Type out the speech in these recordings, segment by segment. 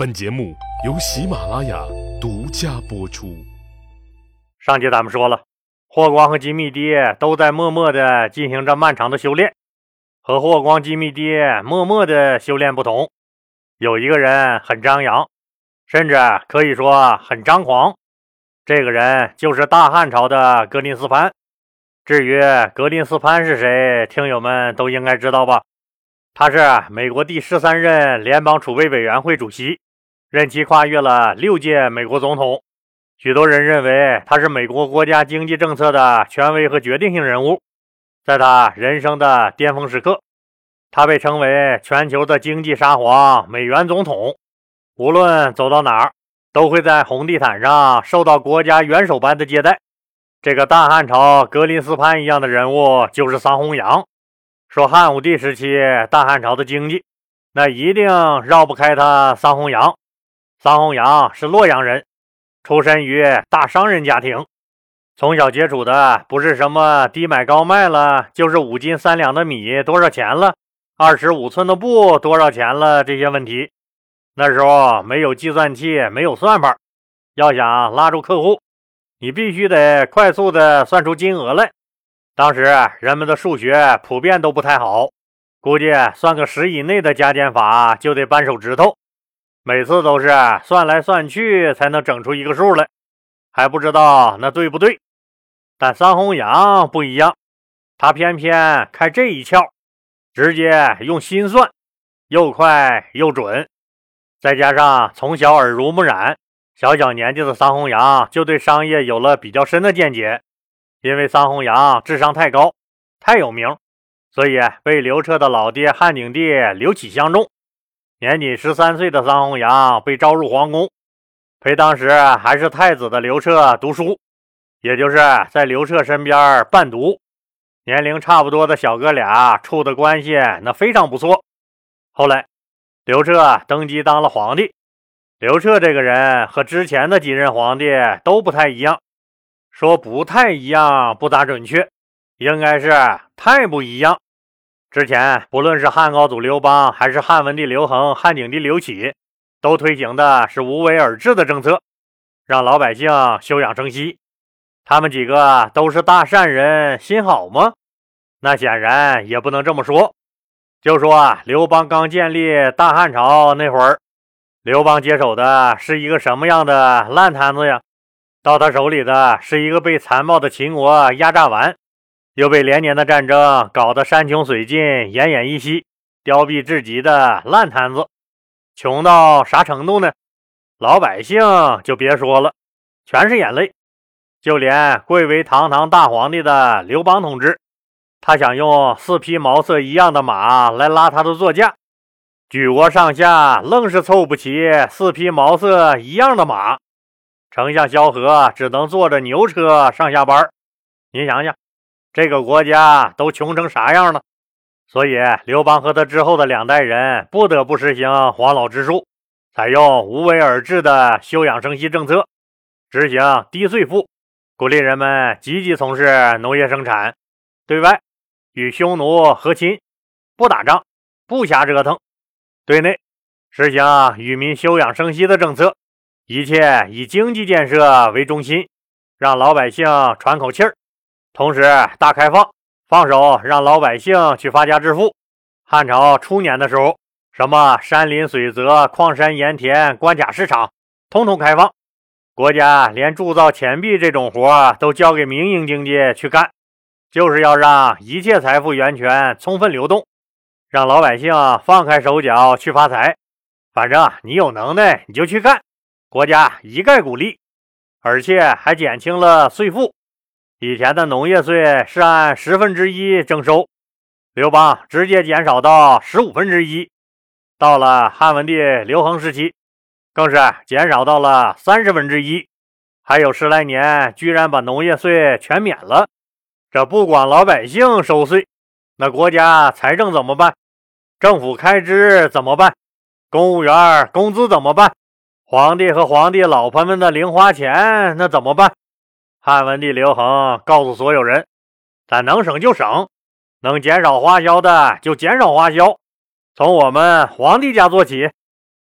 本节目由喜马拉雅独家播出。上集咱们说了，霍光和金密爹都在默默的进行着漫长的修炼。和霍光、金密爹默默的修炼不同，有一个人很张扬，甚至可以说很张狂。这个人就是大汉朝的格林斯潘。至于格林斯潘是谁，听友们都应该知道吧？他是美国第十三任联邦储备委员会主席。任期跨越了六届美国总统，许多人认为他是美国国家经济政策的权威和决定性人物。在他人生的巅峰时刻，他被称为全球的经济沙皇、美元总统。无论走到哪儿，都会在红地毯上受到国家元首般的接待。这个大汉朝格林斯潘一样的人物就是桑弘羊。说汉武帝时期大汉朝的经济，那一定绕不开他桑弘羊。桑弘羊是洛阳人，出身于大商人家庭，从小接触的不是什么低买高卖了，就是五斤三两的米多少钱了，二十五寸的布多少钱了这些问题。那时候没有计算器，没有算盘，要想拉住客户，你必须得快速的算出金额来。当时人们的数学普遍都不太好，估计算个十以内的加减法就得扳手指头。每次都是算来算去才能整出一个数来，还不知道那对不对。但桑弘羊不一样，他偏偏开这一窍，直接用心算，又快又准。再加上从小耳濡目染，小小年纪的桑弘羊就对商业有了比较深的见解。因为桑弘羊智商太高，太有名，所以被刘彻的老爹汉景帝刘启相中。年仅十三岁的桑弘羊被招入皇宫，陪当时还是太子的刘彻读书，也就是在刘彻身边伴读。年龄差不多的小哥俩处的关系那非常不错。后来，刘彻登基当了皇帝。刘彻这个人和之前的几任皇帝都不太一样，说不太一样不咋准确，应该是太不一样。之前，不论是汉高祖刘邦，还是汉文帝刘恒、汉景帝刘启，都推行的是无为而治的政策，让老百姓休养生息。他们几个都是大善人，心好吗？那显然也不能这么说。就说啊刘邦刚建立大汉朝那会儿，刘邦接手的是一个什么样的烂摊子呀？到他手里的是一个被残暴的秦国压榨完。又被连年的战争搞得山穷水尽、奄奄一息、凋敝至极的烂摊子，穷到啥程度呢？老百姓就别说了，全是眼泪。就连贵为堂堂大皇帝的刘邦同志，他想用四匹毛色一样的马来拉他的座驾，举国上下愣是凑不齐四匹毛色一样的马。丞相萧何只能坐着牛车上下班。您想想。这个国家都穷成啥样了？所以刘邦和他之后的两代人不得不实行黄老之术，采用无为而治的休养生息政策，执行低税赋，鼓励人们积极从事农业生产，对外与匈奴和亲，不打仗，不瞎折腾；对内实行与民休养生息的政策，一切以经济建设为中心，让老百姓喘口气儿。同时，大开放，放手让老百姓去发家致富。汉朝初年的时候，什么山林水泽、矿山盐田、关卡市场，通通开放。国家连铸造钱币这种活都交给民营经济去干，就是要让一切财富源泉充分流动，让老百姓放开手脚去发财。反正你有能耐，你就去干，国家一概鼓励，而且还减轻了税负。以前的农业税是按十分之一征收，刘邦直接减少到十五分之一。到了汉文帝刘恒时期，更是减少到了三十分之一。还有十来年，居然把农业税全免了。这不管老百姓收税，那国家财政怎么办？政府开支怎么办？公务员工资怎么办？皇帝和皇帝老婆们的零花钱那怎么办？汉文帝刘恒告诉所有人：“咱能省就省，能减少花销的就减少花销，从我们皇帝家做起。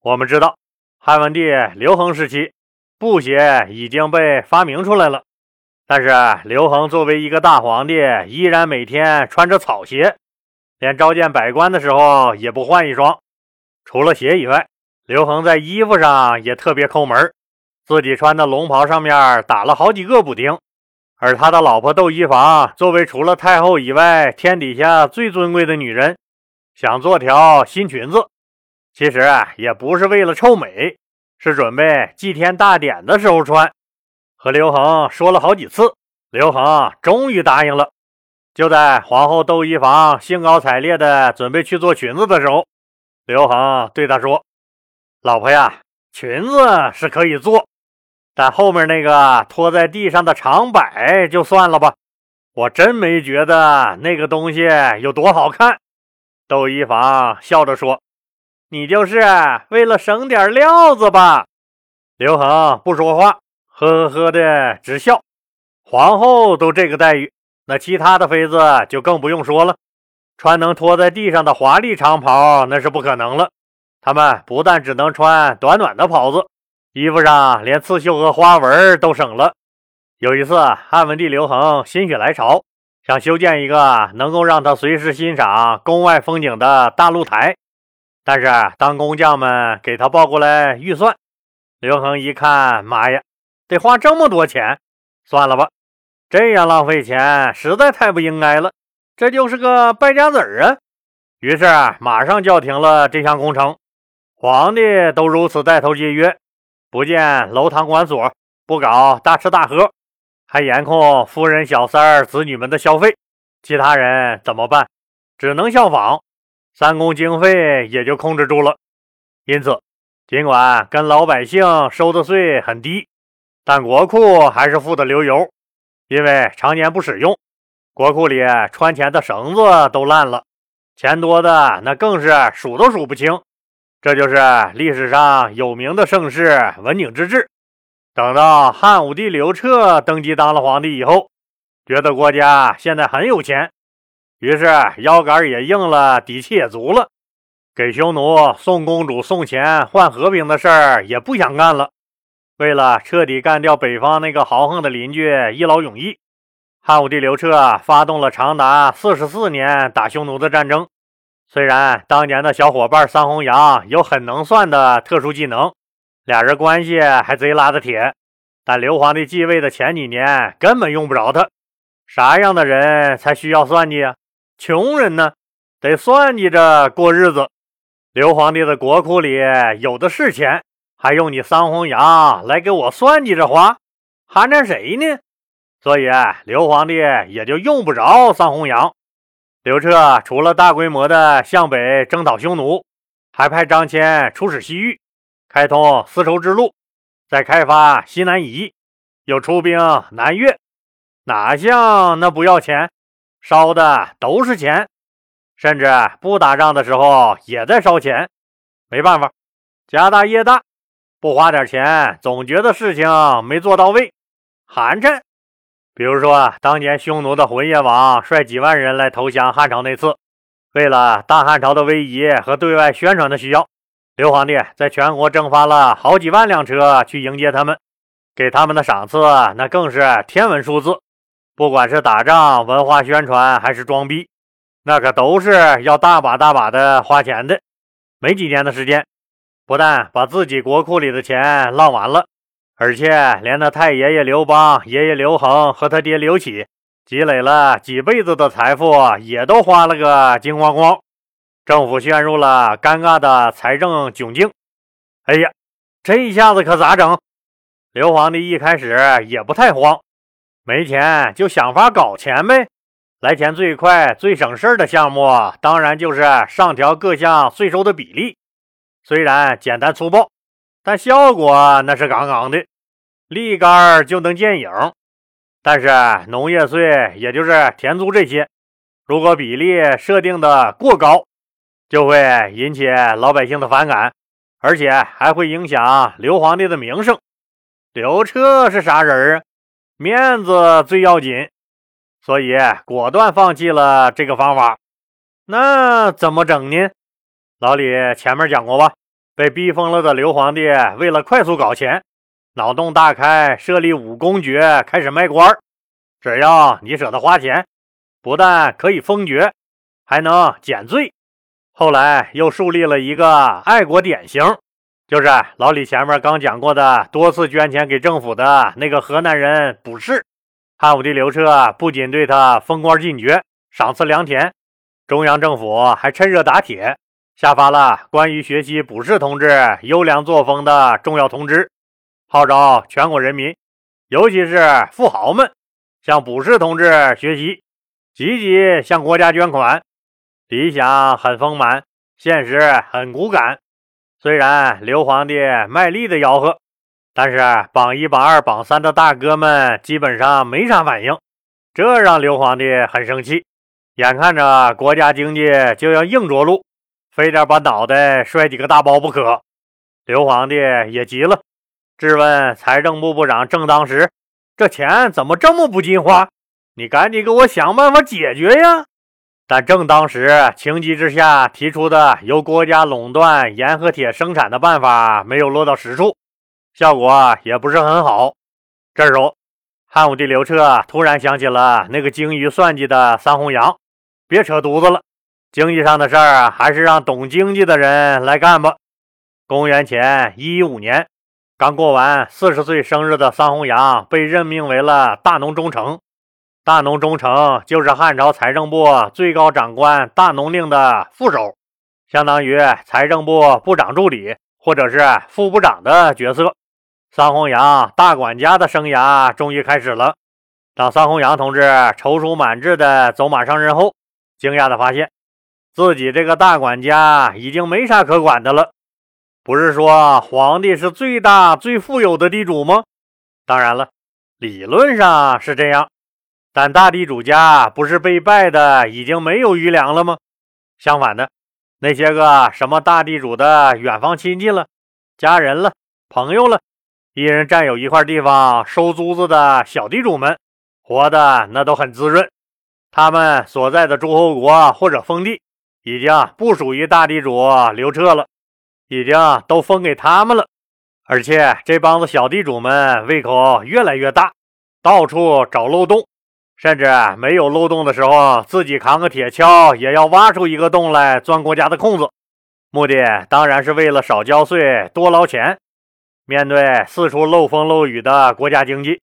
我们知道，汉文帝刘恒时期，布鞋已经被发明出来了，但是刘恒作为一个大皇帝，依然每天穿着草鞋，连召见百官的时候也不换一双。除了鞋以外，刘恒在衣服上也特别抠门，自己穿的龙袍上面打了好几个补丁。而他的老婆窦漪房，作为除了太后以外天底下最尊贵的女人，想做条新裙子，其实也不是为了臭美，是准备祭天大典的时候穿。和刘恒说了好几次，刘恒终于答应了。就在皇后窦漪房兴高采烈的准备去做裙子的时候，刘恒对她说：“老婆呀，裙子是可以做。”但后面那个拖在地上的长摆就算了吧，我真没觉得那个东西有多好看。窦漪房笑着说：“你就是为了省点料子吧？”刘恒不说话，呵呵呵的直笑。皇后都这个待遇，那其他的妃子就更不用说了，穿能拖在地上的华丽长袍那是不可能了。他们不但只能穿短短的袍子。衣服上连刺绣和花纹都省了。有一次，汉文帝刘恒心血来潮，想修建一个能够让他随时欣赏宫外风景的大露台。但是，当工匠们给他报过来预算，刘恒一看，妈呀，得花这么多钱，算了吧，这样浪费钱实在太不应该了，这就是个败家子儿啊！于是，马上叫停了这项工程。皇帝都如此带头节约。不建楼堂馆所，不搞大吃大喝，还严控夫人、小三儿、子女们的消费，其他人怎么办？只能效仿，三公经费也就控制住了。因此，尽管跟老百姓收的税很低，但国库还是富得流油，因为常年不使用，国库里穿钱的绳子都烂了，钱多的那更是数都数不清。这就是历史上有名的盛世文景之治。等到汉武帝刘彻登基当了皇帝以后，觉得国家现在很有钱，于是腰杆也硬了，底气也足了，给匈奴送公主送钱换和平的事儿也不想干了。为了彻底干掉北方那个豪横的邻居，一劳永逸，汉武帝刘彻发动了长达四十四年打匈奴的战争。虽然当年的小伙伴桑弘羊有很能算的特殊技能，俩人关系还贼拉的铁，但刘皇帝继位的前几年根本用不着他。啥样的人才需要算计啊？穷人呢，得算计着过日子。刘皇帝的国库里有的是钱，还用你桑弘羊来给我算计着花，寒碜谁呢？所以刘皇帝也就用不着桑弘羊。刘彻除了大规模的向北征讨匈奴，还派张骞出使西域，开通丝绸之路，再开发西南夷，又出兵南越，哪像那不要钱，烧的都是钱，甚至不打仗的时候也在烧钱。没办法，家大业大，不花点钱，总觉得事情没做到位，寒碜。比如说啊，当年匈奴的浑邪王率几万人来投降汉朝那次，为了大汉朝的威仪和对外宣传的需要，刘皇帝在全国征发了好几万辆车去迎接他们，给他们的赏赐那更是天文数字。不管是打仗、文化宣传还是装逼，那可都是要大把大把的花钱的。没几年的时间，不但把自己国库里的钱浪完了。而且连他太爷爷刘邦、爷爷刘恒和他爹刘启积累了几辈子的财富，也都花了个精光光，政府陷入了尴尬的财政窘境。哎呀，这一下子可咋整？刘皇帝一开始也不太慌，没钱就想法搞钱呗。来钱最快、最省事的项目，当然就是上调各项税收的比例，虽然简单粗暴。但效果那是杠杠的，立竿就能见影。但是农业税，也就是田租这些，如果比例设定的过高，就会引起老百姓的反感，而且还会影响刘皇帝的名声。刘彻是啥人啊？面子最要紧，所以果断放弃了这个方法。那怎么整呢？老李前面讲过吧。被逼疯了的刘皇帝为了快速搞钱，脑洞大开，设立武功爵，开始卖官只要你舍得花钱，不但可以封爵，还能减罪。后来又树立了一个爱国典型，就是老李前面刚讲过的，多次捐钱给政府的那个河南人卜氏。汉武帝刘彻不仅对他封官进爵，赏赐良田，中央政府还趁热打铁，下发了关于学习卜氏同志优良作风的重要通知，号召全国人民，尤其是富豪们，向卜氏同志学习，积极向国家捐款。理想很丰满，现实很骨感。虽然刘皇帝卖力的吆喝，但是榜一、榜二、榜三的大哥们基本上没啥反应，这让刘皇帝很生气。眼看着国家经济就要硬着陆，非得把脑袋摔几个大包不可。刘皇帝也急了，质问财政部部长郑当时：“这钱怎么这么不禁花？你赶紧给我想办法解决呀！”但正当时情急之下提出的由国家垄断盐和铁生产的办法没有落到实处，效果也不是很好。这时候，汉武帝刘彻突然想起了那个精于算计的桑弘羊，别扯犊子了，经济上的事儿还是让懂经济的人来干吧。公元前一一五年，刚过完四十岁生日的桑弘羊被任命为了大农中丞。大农中丞就是汉朝财政部最高长官大农令的副手，相当于财政部部长助理或者是副部长的角色。桑弘羊大管家的生涯终于开始了。当桑弘羊同志踌躇满志地走马上任后，惊讶地发现自己这个大管家已经没啥可管的了。不是说皇帝是最大最富有的地主吗？当然了，理论上是这样。但大地主家不是被败的已经没有余粮了吗？相反的，那些个什么大地主的远方亲戚了、家人了、朋友了，一人占有一块地方收租子的小地主们，活的那都很滋润。他们所在的诸侯国或者封地已经不属于大地主刘彻了，已经都分给他们了。而且这帮子小地主们胃口越来越大，到处找漏洞。甚至没有漏洞的时候，自己扛个铁锹也要挖出一个洞来钻国家的空子，目的当然是为了少交税、多捞钱。面对四处漏风漏雨的国家经济，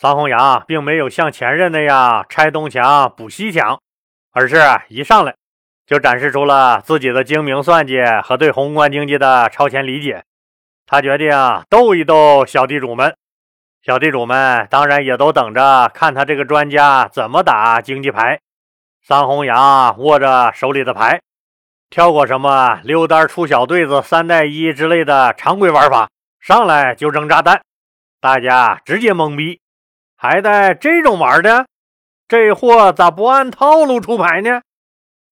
桑弘羊并没有像前任那样拆东墙补西墙，而是一上来就展示出了自己的精明算计和对宏观经济的超前理解。他决定逗一逗小地主们。小地主们当然也都等着看他这个专家怎么打经济牌。桑弘羊握着手里的牌，跳过什么溜单出小对子、三带一之类的常规玩法，上来就扔炸弹，大家直接懵逼。还带这种玩的？这货咋不按套路出牌呢？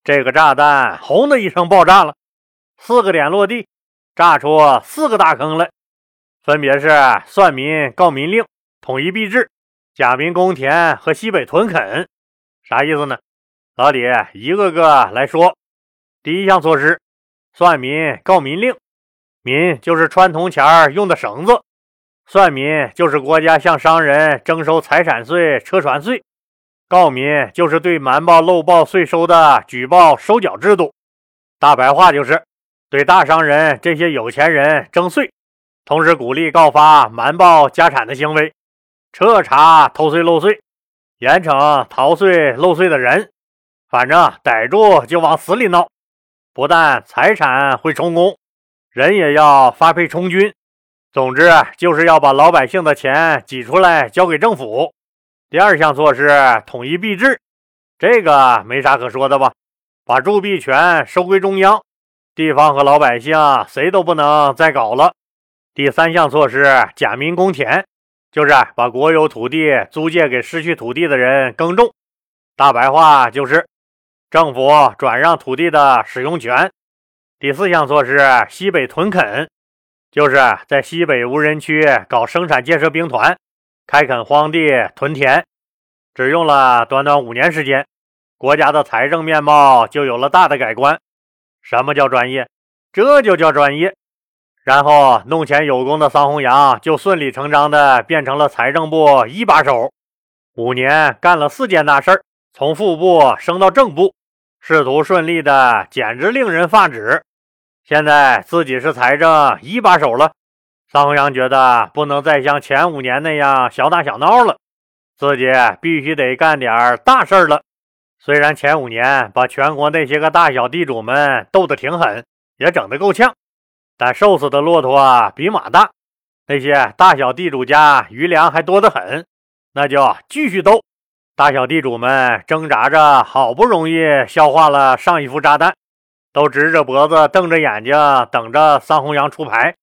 这个炸弹轰的一声爆炸了，四个点落地，炸出四个大坑来。分别是算民告民令、统一币制、假民公田和西北屯垦，啥意思呢？老李一个个来说。第一项措施，算民告民令，民就是穿铜钱用的绳子，算民就是国家向商人征收财产税、车船税，告民就是对瞒报漏报税收的举报收缴制度。大白话就是对大商人这些有钱人征税。同时鼓励告发瞒报家产的行为，彻查偷税漏税，严惩逃税漏税的人。反正逮住就往死里闹。不但财产会充公，人也要发配充军。总之就是要把老百姓的钱挤出来交给政府。第二项措施，统一币制，这个没啥可说的吧？把铸币权收归中央，地方和老百姓谁都不能再搞了。第三项措施，假民公田，就是把国有土地租借给失去土地的人耕种。大白话就是政府转让土地的使用权。第四项措施，西北屯垦，就是在西北无人区搞生产建设兵团，开垦荒地屯田。只用了短短五年时间，国家的财政面貌就有了大的改观。什么叫专业？这就叫专业。然后弄钱有功的桑弘羊就顺理成章的变成了财政部一把手，五年干了四件大事儿从副部升到正部，仕途顺利的简直令人发指。现在自己是财政一把手了，桑弘羊觉得不能再像前五年那样小打小闹了，自己必须得干点大事了。虽然前五年把全国那些个大小地主们斗得挺狠，也整得够呛，但瘦死的骆驼啊比马大，那些大小地主家余粮还多得很，那就继续斗。大小地主们挣扎着，好不容易消化了上一副炸弹，都直着脖子瞪着眼睛等着桑弘羊出牌。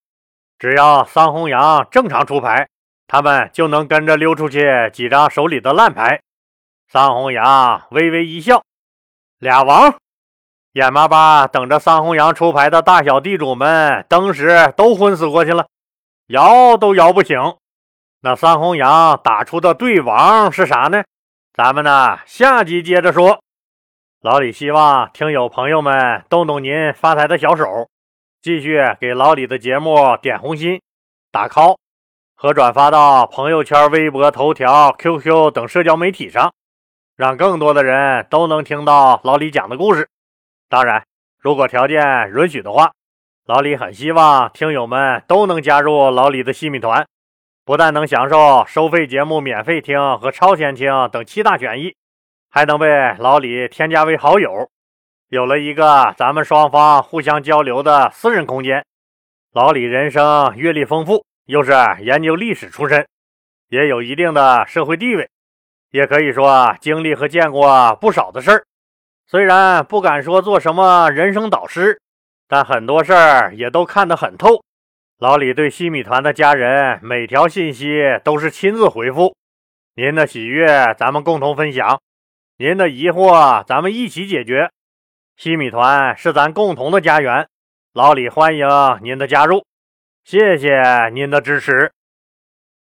只要桑弘羊正常出牌，他们就能跟着溜出去几张手里的烂牌。桑弘羊微微一笑，俩王，眼巴巴等着桑弘羊出牌的大小地主们，当时都昏死过去了，摇都摇不醒。那桑弘羊打出的对王是啥呢？咱们呢，下集接着说。老李希望听友朋友们动动您发财的小手，继续给老李的节目点红心、打 call 和转发到朋友圈、微博、头条、QQ 等社交媒体上。让更多的人都能听到老李讲的故事。当然，如果条件允许的话，老李很希望听友们都能加入老李的西米团，不但能享受收费节目免费听和超前听等七大权益，还能被老李添加为好友，有了一个咱们双方互相交流的私人空间。老李人生阅历丰富，又是研究历史出身，也有一定的社会地位。也可以说经历和见过不少的事儿，虽然不敢说做什么人生导师，但很多事儿也都看得很透。老李对西米团的家人每条信息都是亲自回复，您的喜悦咱们共同分享，您的疑惑咱们一起解决。西米团是咱共同的家园，老李欢迎您的加入，谢谢您的支持。